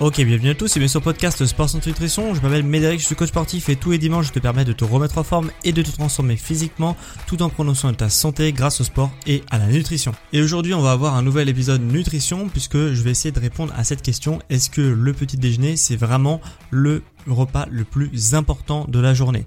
Ok, bienvenue à tous et bien sur podcast Sport Sans Nutrition. Je m'appelle Médéric, je suis coach sportif et tous les dimanches je te permets de te remettre en forme et de te transformer physiquement tout en soin de ta santé grâce au sport et à la nutrition. Et aujourd'hui on va avoir un nouvel épisode nutrition puisque je vais essayer de répondre à cette question. Est-ce que le petit déjeuner c'est vraiment le repas le plus important de la journée?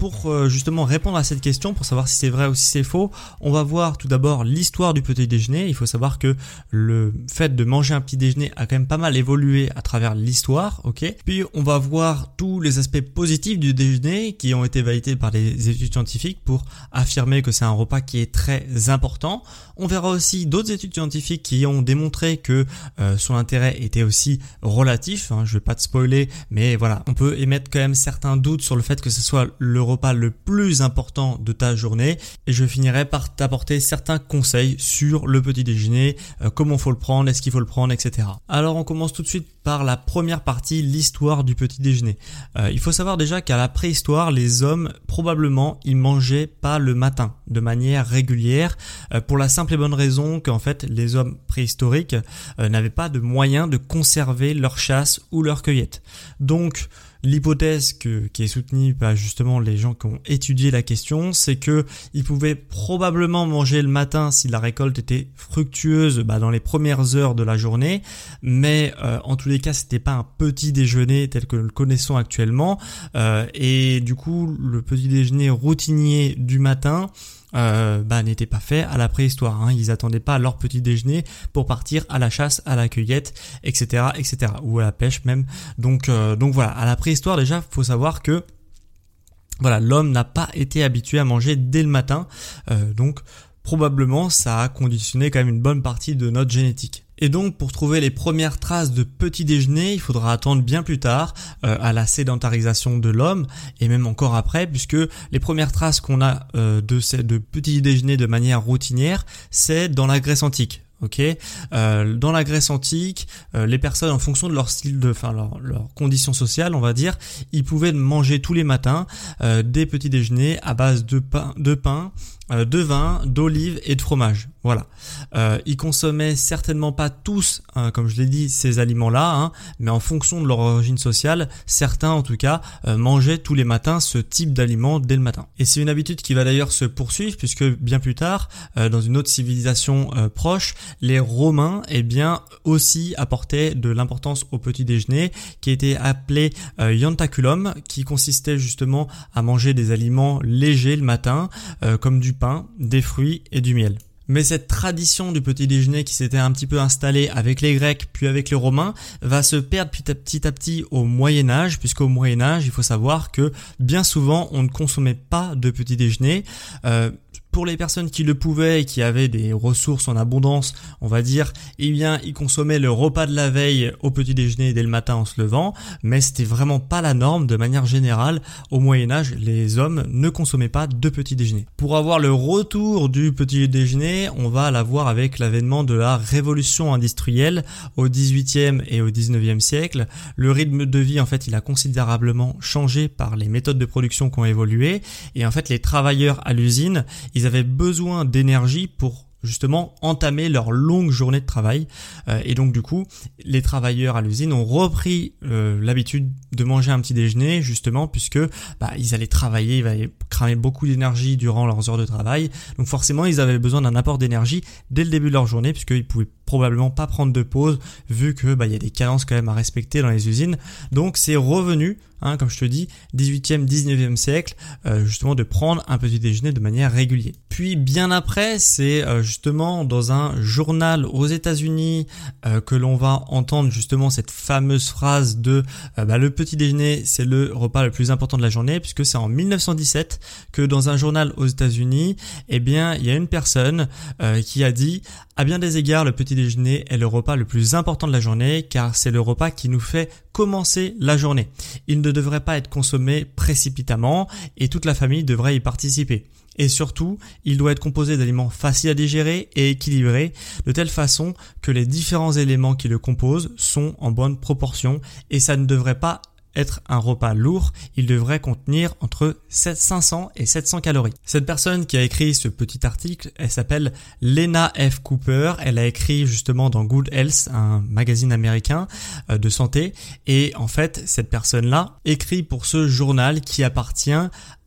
Pour euh, justement répondre à cette question, pour savoir si c'est vrai ou si c'est faux, on va voir tout d'abord l'histoire du petit déjeuner. Il faut savoir que le fait de manger un petit déjeuner a quand même pas mal évolué à travers l'histoire, ok? Puis on va voir tous les aspects positifs du déjeuner qui ont été validés par les études scientifiques pour affirmer que c'est un repas qui est très important. On verra aussi d'autres études scientifiques qui ont démontré que euh, son intérêt était aussi relatif. Hein, je vais pas te spoiler, mais voilà, on peut émettre quand même certains doutes sur le fait que ce soit le repas le plus important de ta journée et je finirai par t'apporter certains conseils sur le petit déjeuner, euh, comment faut le prendre, est-ce qu'il faut le prendre, etc. Alors on commence tout de suite par la première partie, l'histoire du petit déjeuner. Euh, il faut savoir déjà qu'à la préhistoire, les hommes probablement ils mangeaient pas le matin de manière régulière euh, pour la simple et bonne raison qu'en fait les hommes préhistoriques n'avaient pas de moyens de conserver leur chasse ou leur cueillette. Donc L'hypothèse qui est soutenue par justement les gens qui ont étudié la question, c'est que ils pouvaient probablement manger le matin si la récolte était fructueuse bah, dans les premières heures de la journée, mais euh, en tous les cas c'était pas un petit déjeuner tel que nous le connaissons actuellement, euh, et du coup le petit déjeuner routinier du matin euh, bah, n'était pas fait à la préhistoire. Hein. Ils attendaient pas leur petit déjeuner pour partir à la chasse, à la cueillette, etc., etc. ou à la pêche même. Donc, euh, donc voilà, à la préhistoire déjà, faut savoir que voilà, l'homme n'a pas été habitué à manger dès le matin, euh, donc probablement ça a conditionné quand même une bonne partie de notre génétique. Et donc pour trouver les premières traces de petit déjeuner, il faudra attendre bien plus tard euh, à la sédentarisation de l'homme et même encore après puisque les premières traces qu'on a euh, de, ces, de petit déjeuner de manière routinière, c'est dans la Grèce antique. Ok, euh, dans la Grèce antique, les personnes, en fonction de leur style de, enfin leur, leur condition sociale, on va dire, ils pouvaient manger tous les matins des petits déjeuners à base de pain, de pain, de vin, d'olive et de fromage. Voilà. Euh, ils consommaient certainement pas tous, hein, comme je l'ai dit, ces aliments-là, hein, mais en fonction de leur origine sociale, certains en tout cas euh, mangeaient tous les matins ce type d'aliments dès le matin. Et c'est une habitude qui va d'ailleurs se poursuivre puisque bien plus tard, euh, dans une autre civilisation euh, proche, les Romains, eh bien, aussi apportaient de l'importance au petit déjeuner, qui était appelé yantaculum, qui consistait justement à manger des aliments légers le matin, comme du des fruits et du miel. Mais cette tradition du petit déjeuner qui s'était un petit peu installée avec les Grecs puis avec les Romains va se perdre petit à petit, au Moyen Âge, puisqu'au Moyen Âge, il faut savoir que bien souvent on ne consommait pas de petit déjeuner. Euh, pour les personnes qui le pouvaient et qui avaient des ressources en abondance, on va dire, eh bien, ils consommaient le repas de la veille au petit déjeuner dès le matin en se levant, mais c'était vraiment pas la norme de manière générale. Au Moyen Âge, les hommes ne consommaient pas de petit déjeuner. Pour avoir le retour du petit déjeuner, on va l'avoir avec l'avènement de la révolution industrielle au 18e et au 19e siècle. Le rythme de vie, en fait, il a considérablement changé par les méthodes de production qui ont évolué, et en fait, les travailleurs à l'usine, avaient besoin d'énergie pour justement entamer leur longue journée de travail. Euh, et donc du coup, les travailleurs à l'usine ont repris euh, l'habitude de manger un petit déjeuner justement puisque bah, ils allaient travailler, ils allaient cramer beaucoup d'énergie durant leurs heures de travail. Donc forcément, ils avaient besoin d'un apport d'énergie dès le début de leur journée puisqu'ils pouvaient probablement pas prendre de pause vu que bah, il y a des cadences quand même à respecter dans les usines. Donc c'est revenu Hein, comme je te dis, 18e, 19e siècle, euh, justement de prendre un petit déjeuner de manière régulière. Puis bien après, c'est euh, justement dans un journal aux États-Unis euh, que l'on va entendre justement cette fameuse phrase de bah, le petit déjeuner, c'est le repas le plus important de la journée, puisque c'est en 1917 que dans un journal aux États-Unis, eh bien, il y a une personne qui a dit à bien des égards, le petit déjeuner est le repas le plus important de la journée, car c'est le repas qui nous fait commencer la journée. Il ne devrait pas être consommé précipitamment et toute la famille devrait y participer. Et surtout, il doit être composé d'aliments faciles à digérer et équilibrés, de telle façon que les différents éléments qui le composent sont en bonne proportion et ça ne devrait pas être un repas lourd, il devrait contenir entre 500 et 700 calories. Cette personne qui a écrit ce petit article, elle s'appelle Lena F. Cooper. Elle a écrit justement dans Good Health, un magazine américain euh, de santé. Et en fait, cette personne-là écrit pour ce journal qui appartient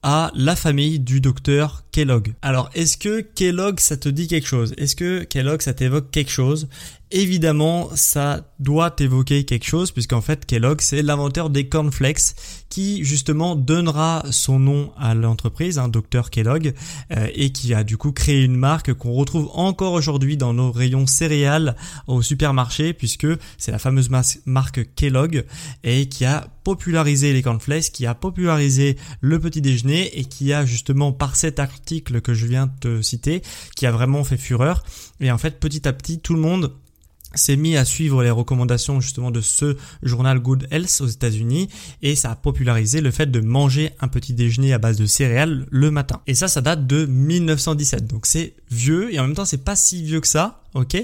à la famille du docteur Kellogg. Alors, est-ce que Kellogg, ça te dit quelque chose? Est-ce que Kellogg, ça t'évoque quelque chose? Évidemment, ça doit t'évoquer quelque chose, puisqu'en fait, Kellogg, c'est l'inventeur des cornflakes, qui justement donnera son nom à l'entreprise, un hein, docteur Kellogg, euh, et qui a du coup créé une marque qu'on retrouve encore aujourd'hui dans nos rayons céréales au supermarché, puisque c'est la fameuse marque Kellogg, et qui a popularisé les cornflakes, qui a popularisé le petit déjeuner, et qui a justement par cet article que je viens de te citer, qui a vraiment fait fureur. Et en fait, petit à petit, tout le monde s'est mis à suivre les recommandations justement de ce journal Good Health aux États-Unis et ça a popularisé le fait de manger un petit déjeuner à base de céréales le matin. Et ça, ça date de 1917, donc c'est vieux et en même temps c'est pas si vieux que ça ok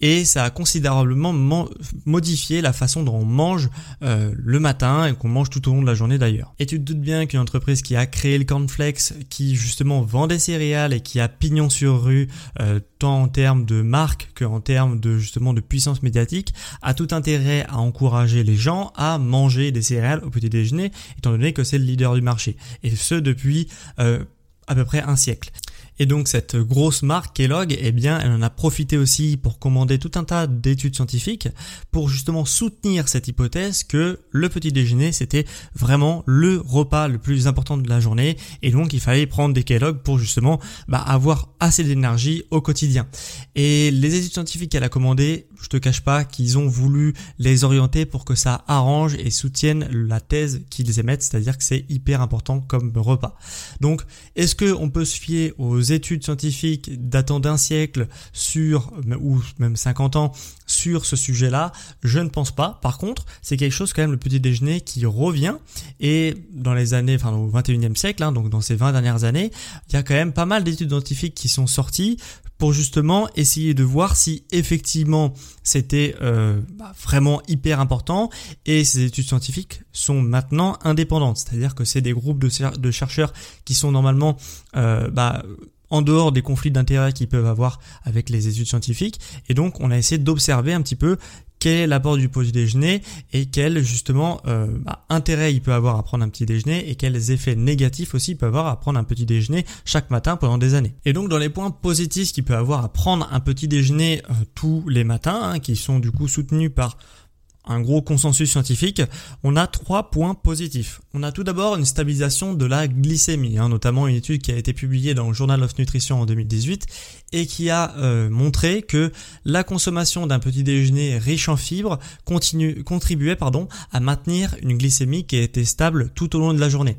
Et ça a considérablement modifié la façon dont on mange euh, le matin et qu'on mange tout au long de la journée d'ailleurs. Et tu te doutes bien qu'une entreprise qui a créé le cornflakes, qui justement vend des céréales et qui a pignon sur rue, euh, tant en termes de marque qu'en termes de justement de puissance médiatique, a tout intérêt à encourager les gens à manger des céréales au petit déjeuner, étant donné que c'est le leader du marché. Et ce depuis euh, à peu près un siècle. Et donc cette grosse marque Kellogg, eh bien, elle en a profité aussi pour commander tout un tas d'études scientifiques pour justement soutenir cette hypothèse que le petit déjeuner c'était vraiment le repas le plus important de la journée et donc il fallait prendre des Kellogg pour justement bah, avoir assez d'énergie au quotidien. Et les études scientifiques qu'elle a commandées, je te cache pas qu'ils ont voulu les orienter pour que ça arrange et soutienne la thèse qu'ils émettent, c'est-à-dire que c'est hyper important comme repas. Donc, est-ce que on peut se fier aux études scientifiques datant d'un siècle sur, ou même 50 ans, sur ce sujet-là? Je ne pense pas. Par contre, c'est quelque chose quand même le petit déjeuner qui revient et dans les années, enfin au 21e siècle, hein, donc dans ces 20 dernières années, il y a quand même pas mal d'études scientifiques qui sont sorties pour justement essayer de voir si effectivement c'était euh, bah, vraiment hyper important et ces études scientifiques sont maintenant indépendantes, c'est-à-dire que c'est des groupes de, chercheurs qui sont normalement euh, bah, en dehors des conflits d'intérêts qu'ils peuvent avoir avec les études scientifiques. Et donc, on a essayé d'observer un petit peu quel est l'apport du petit déjeuner et quel justement euh, bah, intérêt il peut avoir à prendre un petit déjeuner et quels effets négatifs aussi il peut avoir à prendre un petit déjeuner chaque matin pendant des années. Et donc dans les points positifs qu'il peut avoir à prendre un petit déjeuner euh, tous les matins, hein, qui sont du coup soutenus par un gros consensus scientifique, on a trois points positifs. On a tout d'abord une stabilisation de la glycémie, hein, notamment une étude qui a été publiée dans le Journal of Nutrition en 2018 et qui a euh, montré que la consommation d'un petit déjeuner riche en fibres contribuait pardon, à maintenir une glycémie qui était stable tout au long de la journée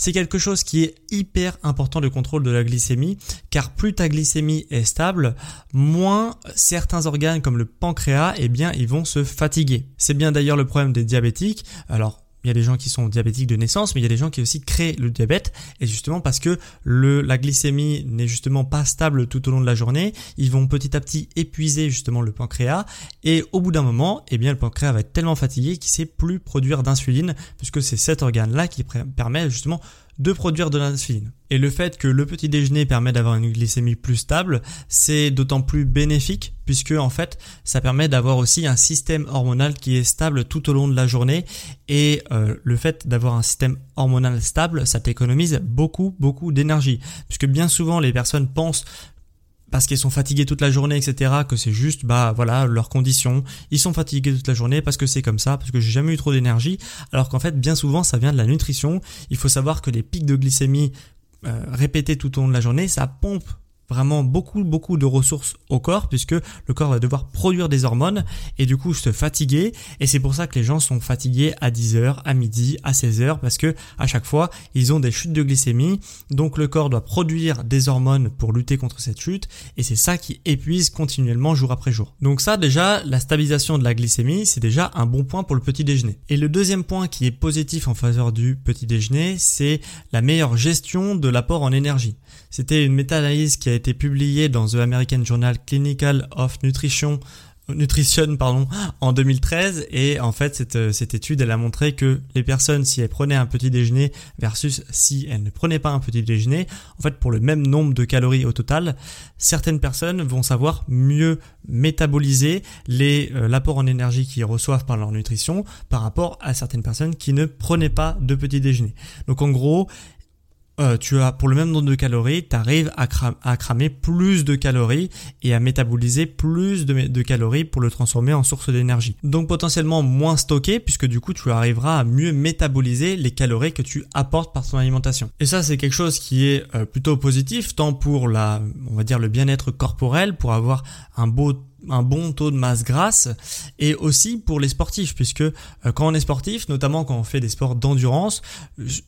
c'est quelque chose qui est hyper important de contrôle de la glycémie, car plus ta glycémie est stable, moins certains organes comme le pancréas, eh bien, ils vont se fatiguer. C'est bien d'ailleurs le problème des diabétiques. Alors, il y a des gens qui sont diabétiques de naissance, mais il y a des gens qui aussi créent le diabète, et justement parce que le, la glycémie n'est justement pas stable tout au long de la journée, ils vont petit à petit épuiser justement le pancréas, et au bout d'un moment, eh bien le pancréas va être tellement fatigué qu'il sait plus produire d'insuline, puisque c'est cet organe-là qui permet justement de produire de l'insuline. Et le fait que le petit déjeuner permet d'avoir une glycémie plus stable, c'est d'autant plus bénéfique puisque en fait, ça permet d'avoir aussi un système hormonal qui est stable tout au long de la journée. Et euh, le fait d'avoir un système hormonal stable, ça t'économise beaucoup, beaucoup d'énergie. Puisque bien souvent, les personnes pensent parce qu'ils sont fatigués toute la journée, etc., que c'est juste, bah voilà, leurs conditions. Ils sont fatigués toute la journée parce que c'est comme ça, parce que j'ai jamais eu trop d'énergie. Alors qu'en fait, bien souvent, ça vient de la nutrition. Il faut savoir que les pics de glycémie euh, répétés tout au long de la journée, ça pompe vraiment beaucoup beaucoup de ressources au corps puisque le corps va devoir produire des hormones et du coup se fatiguer et c'est pour ça que les gens sont fatigués à 10h, à midi, à 16h parce que à chaque fois ils ont des chutes de glycémie donc le corps doit produire des hormones pour lutter contre cette chute et c'est ça qui épuise continuellement jour après jour. Donc ça déjà la stabilisation de la glycémie c'est déjà un bon point pour le petit déjeuner. Et le deuxième point qui est positif en faveur du petit déjeuner c'est la meilleure gestion de l'apport en énergie. C'était une méta-analyse qui a été publiée dans The American Journal Clinical of Nutrition Nutrition pardon en 2013 et en fait cette, cette étude elle a montré que les personnes si elles prenaient un petit déjeuner versus si elles ne prenaient pas un petit déjeuner en fait pour le même nombre de calories au total certaines personnes vont savoir mieux métaboliser les euh, l'apport en énergie qu'ils reçoivent par leur nutrition par rapport à certaines personnes qui ne prenaient pas de petit déjeuner. Donc en gros euh, tu as pour le même nombre de calories, tu arrives à, cramer plus de calories et à métaboliser plus de, calories pour le transformer en source d'énergie. Donc potentiellement moins stocké puisque du coup tu arriveras à mieux métaboliser les calories que tu apportes par ton alimentation. Et ça c'est quelque chose qui est euh, plutôt positif tant pour la on va dire le bien-être corporel pour avoir un beau un bon taux de masse grasse et aussi pour les sportifs puisque euh, quand on est sportif notamment quand on fait des sports d'endurance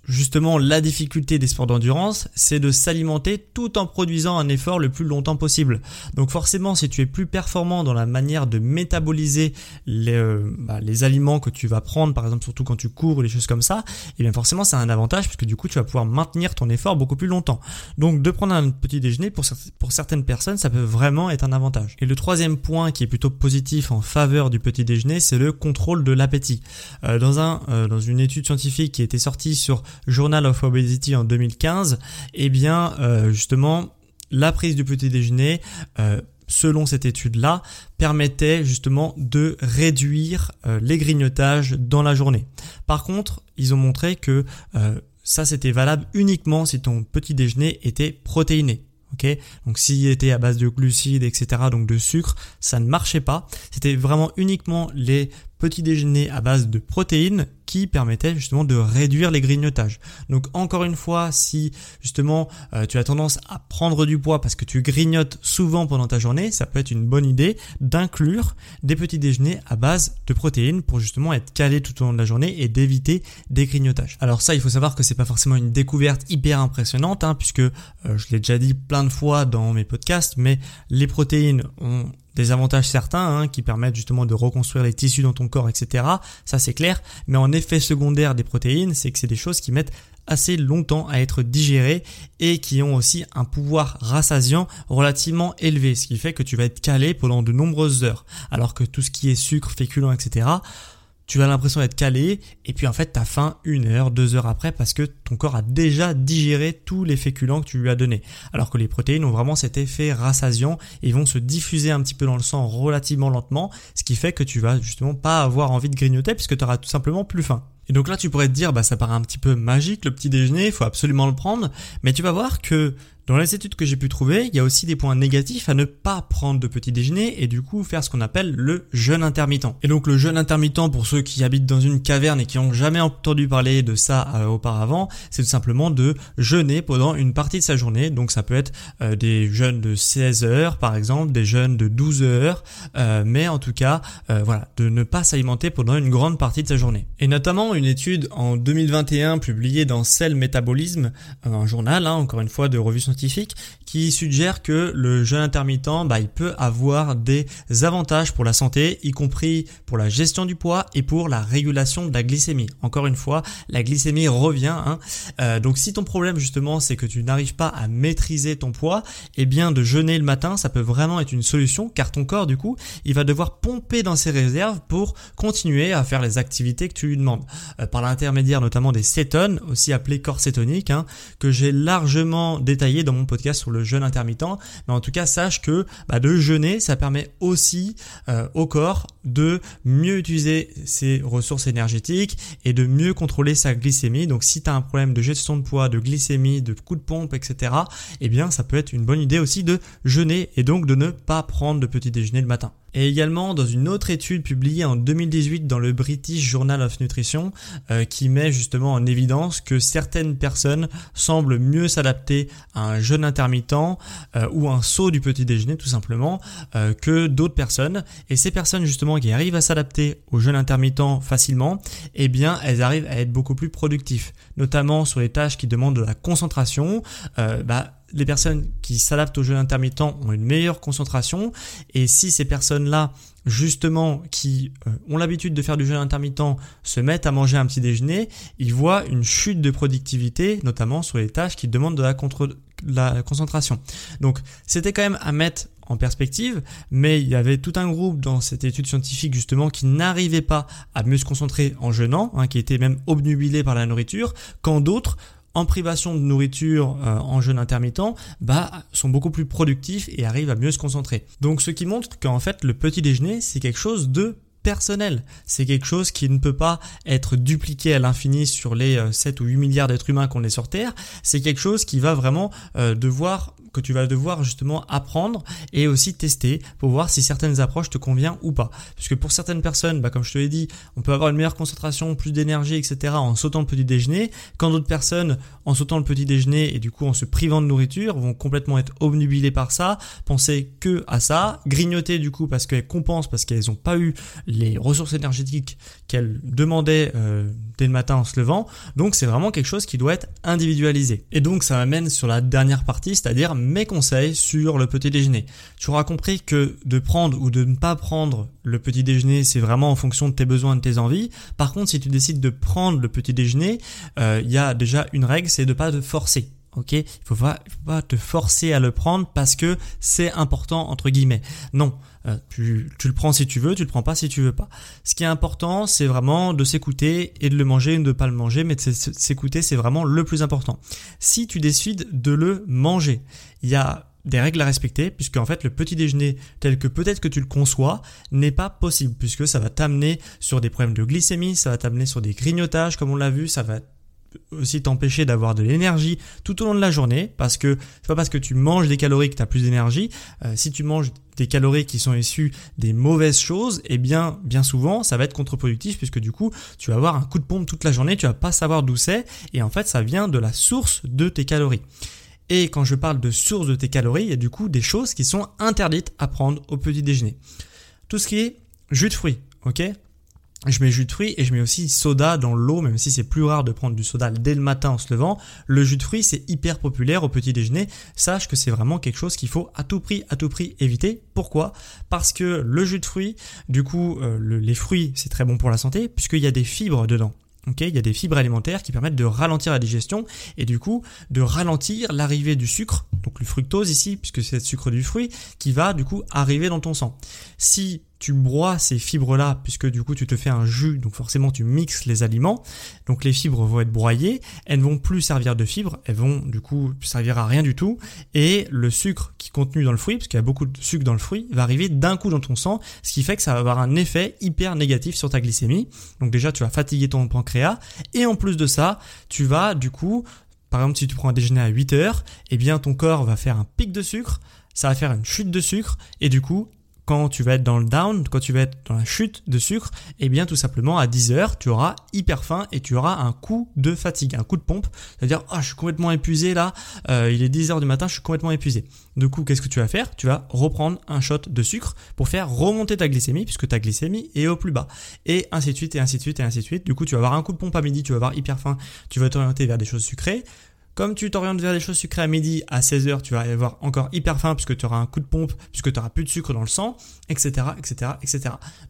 justement la difficulté des sports d'endurance c'est de s'alimenter tout en produisant un effort le plus longtemps possible. Donc forcément si tu es plus performant dans la manière de métaboliser les, euh, bah, les aliments que tu vas prendre par exemple surtout quand tu cours ou des choses comme ça et eh bien forcément c'est un avantage puisque du coup tu vas pouvoir maintenir ton effort beaucoup plus longtemps. Donc de prendre un petit déjeuner pour, pour certaines personnes ça peut vraiment être un avantage. Et le troisième point qui est plutôt positif en faveur du petit déjeuner, c'est le contrôle de l'appétit. Euh, dans un euh, dans une étude scientifique qui été sortie sur Journal of Obesity en 2015, eh bien euh, justement la prise du petit déjeuner selon cette étude-là, permettait justement de réduire les grignotages dans la journée. Par contre, ils ont montré que ça c'était valable uniquement si ton petit déjeuner était protéiné Donc s'il était à base de glucides, etc., donc de sucre, ça ne marchait pas. C'était vraiment uniquement les petit déjeuner à base de protéines qui permettait justement de réduire les grignotages. Donc encore une fois, si justement euh, tu as tendance à prendre du poids parce que tu grignotes souvent pendant ta journée, ça peut être une bonne idée d'inclure des petits déjeuners à base de protéines pour justement être calé tout au long de la journée et d'éviter des grignotages. Alors ça, il faut savoir que c'est pas forcément une découverte hyper impressionnante, hein, puisque euh, je l'ai déjà dit plein de fois dans mes podcasts, mais les protéines ont des avantages certains hein, qui permettent justement de reconstruire les tissus dans ton corps, etc. Ça c'est clair. Mais en effet secondaire des protéines, c'est que c'est des choses qui mettent assez longtemps à être digérées et qui ont aussi un pouvoir rassasiant relativement élevé, ce qui fait que tu vas être calé pendant de nombreuses heures. Alors que tout ce qui est sucre, féculent, etc tu as l'impression d'être calé et puis en fait t'as faim une heure, deux heures après parce que ton corps a déjà digéré tous les féculents que tu lui as donnés. Alors que les protéines ont vraiment cet effet rassasiant et vont se diffuser un petit peu dans le sang relativement lentement, ce qui fait que tu vas justement pas avoir envie de grignoter puisque tu auras tout simplement plus faim. Et donc là, tu pourrais te dire, bah ça paraît un petit peu magique le petit déjeuner, il faut absolument le prendre, mais tu vas voir que dans les études que j'ai pu trouver, il y a aussi des points négatifs à ne pas prendre de petit déjeuner et du coup faire ce qu'on appelle le jeûne intermittent. Et donc le jeûne intermittent pour ceux qui habitent dans une caverne et qui ont jamais entendu parler de ça euh, auparavant, c'est tout simplement de jeûner pendant une partie de sa journée. Donc ça peut être euh, des jeûnes de 16 heures par exemple, des jeûnes de 12 heures, euh, mais en tout cas voilà, de ne pas s'alimenter pendant une grande partie de sa journée. Et notamment une étude en 2021 publiée dans Cell Métabolisme, un journal hein, encore une fois de revue qui suggère que le jeûne intermittent, bah, il peut avoir des avantages pour la santé, y compris pour la gestion du poids et pour la régulation de la glycémie. Encore une fois, la glycémie revient. Hein. Euh, donc si ton problème justement c'est que tu n'arrives pas à maîtriser ton poids, eh bien de jeûner le matin, ça peut vraiment être une solution car ton corps du coup, il va devoir pomper dans ses réserves pour continuer à faire les activités que tu lui demandes. euh, par l'intermédiaire notamment des cétones, aussi appelés corps cétoniques, hein, que j'ai largement détaillé dans mon podcast sur le jeûne intermittent. Mais en tout cas, sache que bah, de jeûner, ça permet aussi euh, au corps de mieux utiliser ses ressources énergétiques et de mieux contrôler sa glycémie. Donc si tu as un problème de gestion de poids, de glycémie, de coup de pompe, etc., eh bien ça peut être une bonne idée aussi de jeûner et donc de ne pas prendre de petit déjeuner le matin. Et également dans une autre étude publiée en 2018 dans le British Journal of Nutrition euh, qui met justement en évidence que certaines personnes semblent mieux s'adapter à un jeûne intermittent euh, ou un saut du petit déjeuner tout simplement euh, que d'autres personnes. Et ces personnes justement qui arrivent à s'adapter au jeûne intermittent facilement, eh bien elles arrivent à être beaucoup plus productives, notamment sur les tâches qui demandent de la concentration. bah, les personnes qui s'adaptent au jeûne intermittent ont une meilleure concentration et si ces personnes-là justement qui euh, ont l'habitude de faire du jeûne intermittent se mettent à manger un petit déjeuner, ils voient une chute de productivité notamment sur les tâches qui demandent de la, la concentration. Donc c'était quand même à mettre en perspective, mais il y avait tout un groupe dans cette étude scientifique justement qui n'arrivait pas à mieux se concentrer en jeûnant, hein, qui était même obnubilé par la nourriture, quand d'autres en privation de nourriture euh, en jeûne intermittent, bah, sont beaucoup plus productifs et arrivent à mieux se concentrer. Donc ce qui montre qu'en fait le petit déjeuner c'est quelque chose de personnel. C'est quelque chose qui ne peut pas être dupliqué à l'infini sur les 7 euh, ou 8 milliards d'êtres humains qu'on est sur Terre. C'est quelque chose qui va vraiment euh, devoir que tu vas devoir justement apprendre et aussi tester pour voir si certaines approches te conviennent ou pas. Puisque pour certaines personnes, bah, comme je te l'ai dit, on peut avoir une meilleure concentration, plus d'énergie, etc. en sautant le petit déjeuner, quand d'autres personnes, en sautant le petit déjeuner et du coup en se privant de nourriture, vont complètement être obnubilées par ça, penser que à ça, grignoter du coup parce qu'elles compensent, parce qu'elles n'ont pas eu les ressources énergétiques qu'elles demandaient euh, dès le matin en se levant. Donc c'est vraiment quelque chose qui doit être individualisé. Et donc ça m'amène sur la dernière partie, c'est-à-dire mes conseils sur le petit déjeuner. Tu auras compris que de prendre ou de ne pas prendre le petit déjeuner, c'est vraiment en fonction de tes besoins, de tes envies. Par contre, si tu décides de prendre le petit déjeuner, euh, il y a déjà une règle, c'est de pas te forcer. Ok, il faut pas, faut pas te forcer à le prendre parce que c'est important entre guillemets. Non, euh, tu, tu, le prends si tu veux, tu le prends pas si tu veux pas. Ce qui est important, c'est vraiment de s'écouter et de le manger ou de ne pas le manger, mais de s'écouter, c'est vraiment le plus important. Si tu décides de le manger, il y a des règles à respecter, puisque en fait le petit déjeuner tel que peut-être que tu le conçois n'est pas possible, puisque ça va t'amener sur des problèmes de glycémie, ça va t'amener sur des grignotages comme on l'a vu, ça va aussi t'empêcher d'avoir de l'énergie tout au long de la journée parce que c'est pas parce que tu manges des calories que tu as plus d'énergie. Euh, si tu manges des calories qui sont issues des mauvaises choses, eh bien bien souvent ça va être contre-productif puisque du coup tu vas avoir un coup de pompe toute la journée, tu vas pas savoir d'où c'est et en fait ça vient de la source de tes calories. Et quand je parle de source de tes calories, il y a du coup des choses qui sont interdites à prendre au petit déjeuner. Tout ce qui est jus de fruits, ok? Je mets jus de fruits et je mets aussi soda dans l'eau, même si c'est plus rare de prendre du soda dès le matin en se levant. Le jus de fruits, c'est hyper populaire au petit déjeuner. Sache que c'est vraiment quelque chose qu'il faut à tout prix, à tout prix éviter. Pourquoi? Parce que le jus de fruits, du coup, euh, les fruits, c'est très bon pour la santé, puisqu'il y a des fibres dedans. Okay, il y a des fibres alimentaires qui permettent de ralentir la digestion et du coup de ralentir l'arrivée du sucre, donc le fructose ici, puisque c'est le sucre du fruit, qui va du coup arriver dans ton sang. Si tu broies ces fibres-là, puisque du coup tu te fais un jus, donc forcément tu mixes les aliments, donc les fibres vont être broyées, elles ne vont plus servir de fibres, elles vont du coup servir à rien du tout, et le sucre qui est contenu dans le fruit, parce qu'il y a beaucoup de sucre dans le fruit, va arriver d'un coup dans ton sang, ce qui fait que ça va avoir un effet hyper négatif sur ta glycémie. Donc déjà tu vas fatiguer ton pancréas, et en plus de ça, tu vas du coup, par exemple si tu prends un déjeuner à 8 heures, eh bien ton corps va faire un pic de sucre, ça va faire une chute de sucre, et du coup quand tu vas être dans le down, quand tu vas être dans la chute de sucre, eh bien tout simplement à 10 heures, tu auras hyper faim et tu auras un coup de fatigue, un coup de pompe. C'est-à-dire, ah, je suis complètement épuisé là, euh, il est 10 heures du matin, je suis complètement épuisé. Du coup, qu'est-ce que tu vas faire? Tu vas reprendre un shot de sucre pour faire remonter ta glycémie, puisque ta glycémie est au plus bas. Et ainsi de suite, et ainsi de suite, et ainsi de suite. Du coup, tu vas avoir un coup de pompe à midi, tu vas avoir hyper faim, tu vas t'orienter vers des choses sucrées. Comme tu t'orientes vers des choses sucrées à midi, à 16h, tu vas avoir encore hyper faim puisque tu auras un coup de pompe, puisque tu auras plus de sucre dans le sang, etc., etc., etc.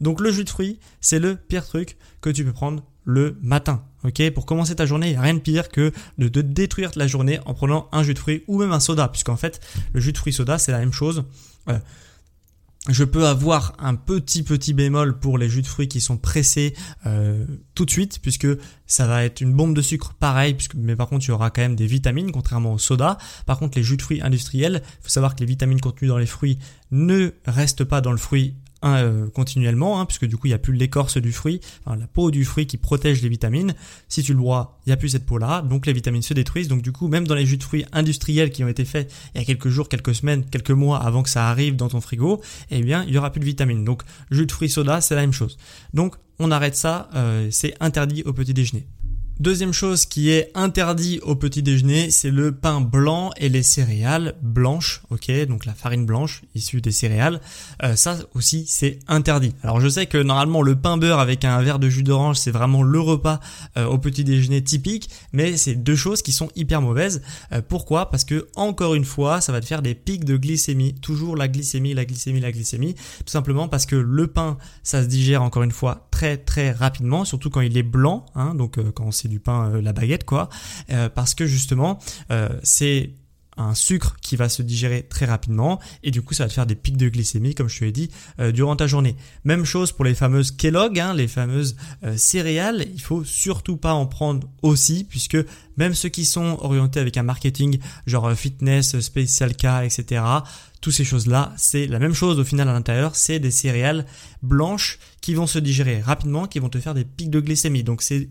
Donc le jus de fruits, c'est le pire truc que tu peux prendre le matin. Ok, pour commencer ta journée, il n'y a rien de pire que de, détruire la journée en prenant un jus de fruits ou même un soda, puisqu'en fait, le jus de fruits soda, c'est la même chose. Euh, je peux avoir un petit petit bémol pour les jus de fruits qui sont pressés euh, tout de suite puisque ça va être une bombe de sucre pareil mais par contre il y aura quand même des vitamines contrairement au soda. Par contre les jus de fruits industriels, il faut savoir que les vitamines contenues dans les fruits ne restent pas dans le fruit euh, continuellement, hein, puisque du coup il n'y a plus l'écorce du fruit, la peau du fruit qui protège les vitamines. Si tu le bois, il n'y a plus cette peau-là, donc les vitamines se détruisent. Donc du coup, même dans les jus de fruits industriels qui ont été faits il y a quelques jours, quelques semaines, quelques mois avant que ça arrive dans ton frigo, eh bien il y aura plus de vitamines. Donc jus de fruits soda, c'est la même chose. Donc on arrête ça, euh, c'est interdit au petit déjeuner. Deuxième chose qui est interdit au petit déjeuner, c'est le pain blanc et les céréales blanches, ok, donc la farine blanche issue des céréales. Euh, ça aussi c'est interdit. Alors je sais que normalement le pain beurre avec un verre de jus d'orange c'est vraiment le repas euh, au petit déjeuner typique, mais c'est deux choses qui sont hyper mauvaises. Euh, pourquoi? Parce que encore une fois, ça va te faire des pics de glycémie, toujours la glycémie, la glycémie, la glycémie, tout simplement parce que le pain ça se digère encore une fois très très rapidement, surtout quand il est blanc, hein, donc quand c'est du pain, euh, la baguette, quoi, euh, parce que justement, euh, c'est un sucre qui va se digérer très rapidement et du coup ça va te faire des pics de glycémie comme je te l'ai dit durant ta journée. Même chose pour les fameuses Kellogg, hein, les fameuses céréales, il faut surtout pas en prendre aussi puisque même ceux qui sont orientés avec un marketing genre fitness, special K, etc. Toutes ces choses-là, c'est la même chose au final à l'intérieur, c'est des céréales blanches qui vont se digérer rapidement, qui vont te faire des pics de glycémie. Donc c'est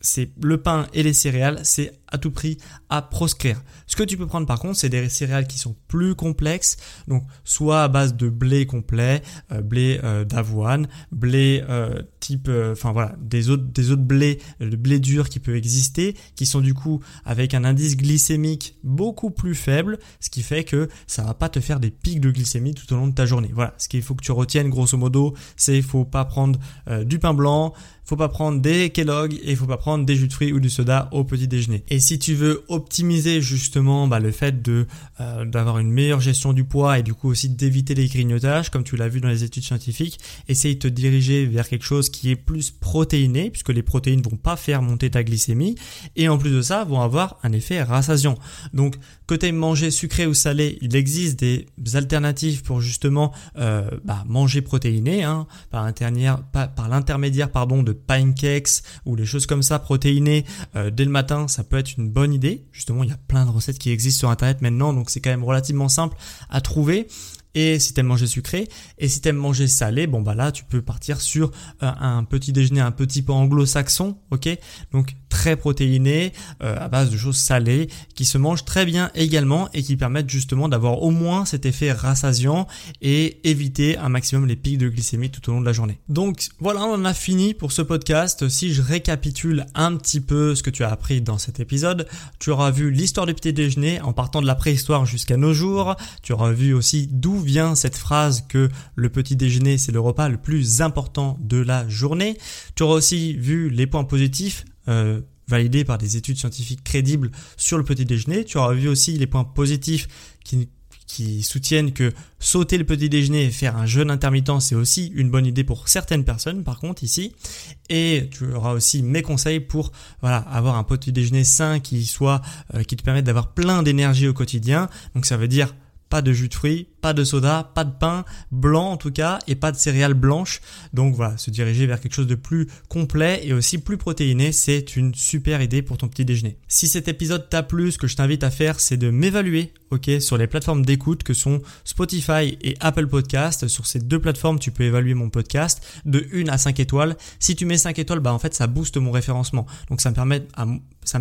c'est le pain et les céréales, c'est à tout prix à proscrire. Ce que tu peux prendre par contre, c'est des céréales qui sont plus complexes, donc soit à base de blé complet, euh, blé euh, d'avoine, blé euh, type, enfin voilà, des autres des autres blés, de blé dur qui peut exister, qui sont du coup avec un indice glycémique beaucoup plus faible, ce qui fait que ça va pas te faire des pics de glycémie tout au long de ta journée. Voilà, ce qu'il faut que tu retiennes grosso modo, c'est faut pas prendre du pain blanc, faut pas prendre des Kellogg et faut pas prendre des jus de fruits ou du soda au petit déjeuner. Si tu veux optimiser justement bah, le fait euh, d'avoir une meilleure gestion du poids et du coup aussi d'éviter les grignotages, comme tu l'as vu dans les études scientifiques, essaye de te diriger vers quelque chose qui est plus protéiné, puisque les protéines vont pas faire monter ta glycémie et en plus de ça vont avoir un effet rassasiant. Donc tu manger sucré ou salé, il existe des alternatives pour justement euh, bah, manger protéiné, hein, par, l'intermédiaire pardon de pancakes ou les choses comme ça protéinées euh, dès le matin, ça peut être une bonne idée. Justement, il y a plein de recettes qui existent sur internet maintenant, donc c'est quand même relativement simple à trouver et si t'aimes manger sucré et si t'aimes manger salé bon bah là tu peux partir sur euh, un petit déjeuner un petit peu anglo-saxon ok? Donc très protéiné euh, à base de choses salées qui se mangent très bien également et qui permettent justement d'avoir au moins cet effet rassasiant et éviter un maximum les pics de glycémie tout au long de la journée. Donc voilà, on a fini pour ce podcast. Si je récapitule un petit peu ce que tu as appris dans cet épisode, tu auras vu l'histoire du petit déjeuner en partant de la préhistoire jusqu'à nos jours. Tu auras vu aussi d'où vient cette phrase que le petit déjeuner c'est le repas le plus important de la journée? Tu auras aussi vu les points positifs euh, validé par des études scientifiques crédibles sur le petit déjeuner. Tu auras vu aussi les points positifs qui, qui soutiennent que sauter le petit déjeuner et faire un jeûne intermittent, c'est aussi une bonne idée pour certaines personnes, par contre, ici. Et tu auras aussi mes conseils pour, voilà, avoir un petit déjeuner sain qui soit, euh, qui te permette d'avoir plein d'énergie au quotidien. Donc ça veut dire pas de jus de fruits, pas de soda, pas de pain blanc en tout cas, et pas de céréales blanches. Donc voilà, se diriger vers quelque chose de plus complet et aussi plus protéiné, c'est une super idée pour ton petit déjeuner. Si cet épisode t'a plu, ce que je t'invite à faire, c'est de m'évaluer, ok, sur les plateformes d'écoute que sont Spotify et Apple Podcast. Sur ces deux plateformes, tu peux évaluer mon podcast de 1 à 5 étoiles. Si tu mets 5 étoiles, bah en fait, ça booste mon référencement. Donc ça me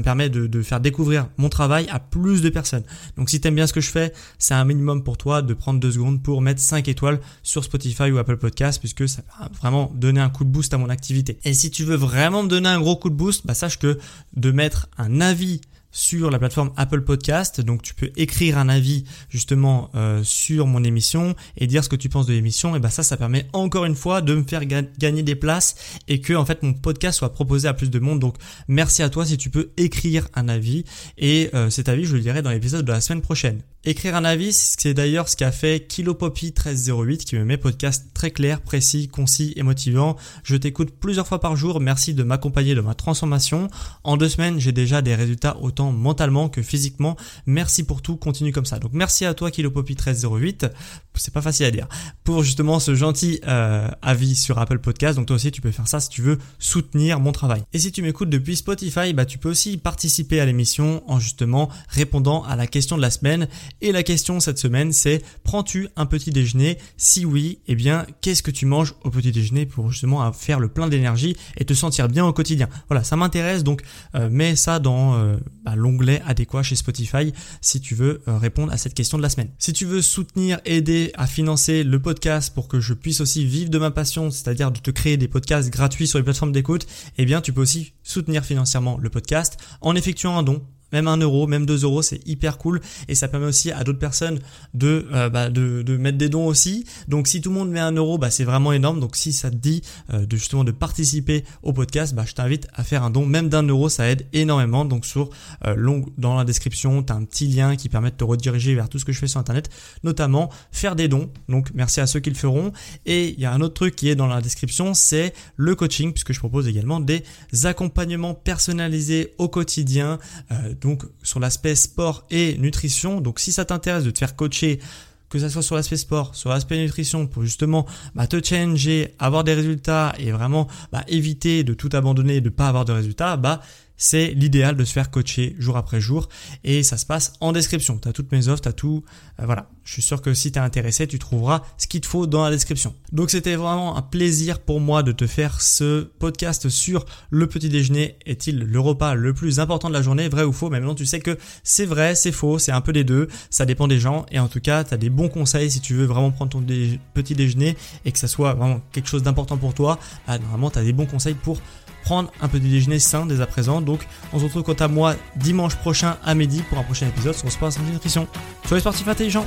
permet de, faire découvrir mon travail à plus de personnes. Donc si tu aimes bien ce que je fais, c'est un minimum pour toi de prendre deux secondes pour mettre 5 étoiles sur Spotify ou Apple Podcast puisque ça va vraiment donner un coup de boost à mon activité. Et si tu veux vraiment me donner un gros coup de boost, bah sache que de mettre un avis sur la plateforme Apple Podcast. Donc tu peux écrire un avis justement euh, sur mon émission et dire ce que tu penses de l'émission. Et ben ça, ça permet encore une fois de me faire gagner des places et que en fait mon podcast soit proposé à plus de monde. Donc merci à toi si tu peux écrire un avis et euh, cet avis je le dirai dans l'épisode de la semaine prochaine. Écrire un avis, c'est d'ailleurs ce qu'a fait Kilopoppy 1308 qui me met podcast très clair, précis, concis et motivant. Je t'écoute plusieurs fois par jour. Merci de m'accompagner dans ma transformation. En deux semaines, j'ai déjà des résultats autant mentalement que physiquement. Merci pour tout, continue comme ça. Donc merci à toi KiloPoppy1308, c'est pas facile à dire, pour justement ce gentil euh, avis sur Apple Podcast. Donc toi aussi tu peux faire ça si tu veux soutenir mon travail. Et si tu m'écoutes depuis Spotify, bah tu peux aussi participer à l'émission en justement répondant à la question de la semaine. Et la question cette semaine c'est prends-tu un petit déjeuner? Si oui, eh bien qu'est-ce que tu manges au petit déjeuner pour justement faire le plein d'énergie et te sentir bien au quotidien? Voilà, ça m'intéresse donc euh, mets ça dans euh, bah, l'onglet adéquat chez Spotify si tu veux euh, répondre à cette question de la semaine. Si tu veux soutenir, aider à financer le podcast pour que je puisse aussi vivre de ma passion, c'est-à-dire de te créer des podcasts gratuits sur les plateformes d'écoute, eh bien tu peux aussi soutenir financièrement le podcast en effectuant un don même un euro, même deux euros, c'est hyper cool et ça permet aussi à d'autres personnes de, euh, bah, de, de mettre des dons aussi. Donc si tout le monde met un euro, bah, c'est vraiment énorme. Donc si ça te dit euh, de justement de participer au podcast, bah, je t'invite à faire un don, même d'un euro, ça aide énormément. Donc sur euh, long, dans la description, tu as un petit lien qui permet de te rediriger vers tout ce que je fais sur internet, notamment faire des dons. Donc merci à ceux qui le feront. Et il y a un autre truc qui est dans la description, c'est le coaching, puisque je propose également des accompagnements personnalisés au quotidien donc sur l'aspect sport et nutrition. Donc si ça t'intéresse de te faire coacher que ça soit sur l'aspect sport, sur l'aspect nutrition, pour justement bah, te changer, avoir des résultats et vraiment bah, éviter de tout abandonner et de pas avoir de résultats, bah c'est l'idéal de se faire coacher jour après jour et ça se passe en description. Tu as toutes mes offres, tu as tout. Euh, voilà, je suis sûr que si tu es intéressé, tu trouveras ce qu'il te faut dans la description. Donc c'était vraiment un plaisir pour moi de te faire ce podcast sur le petit déjeuner. Est-il le repas le plus important de la journée, vrai ou faux? Mais maintenant tu sais que c'est vrai, c'est faux, c'est un peu des deux, ça dépend des gens et en tout cas, tu as des bons conseils si tu veux vraiment prendre ton petit déjeuner et que ça soit vraiment quelque chose d'important pour toi. Bah, normalement, tu des bons conseils pour prendre un petit déjeuner sain dès à présent. Donc on se retrouve quant à moi dimanche prochain à midi pour un prochain épisode sur Sport Nutrition. Soyez sportifs intelligents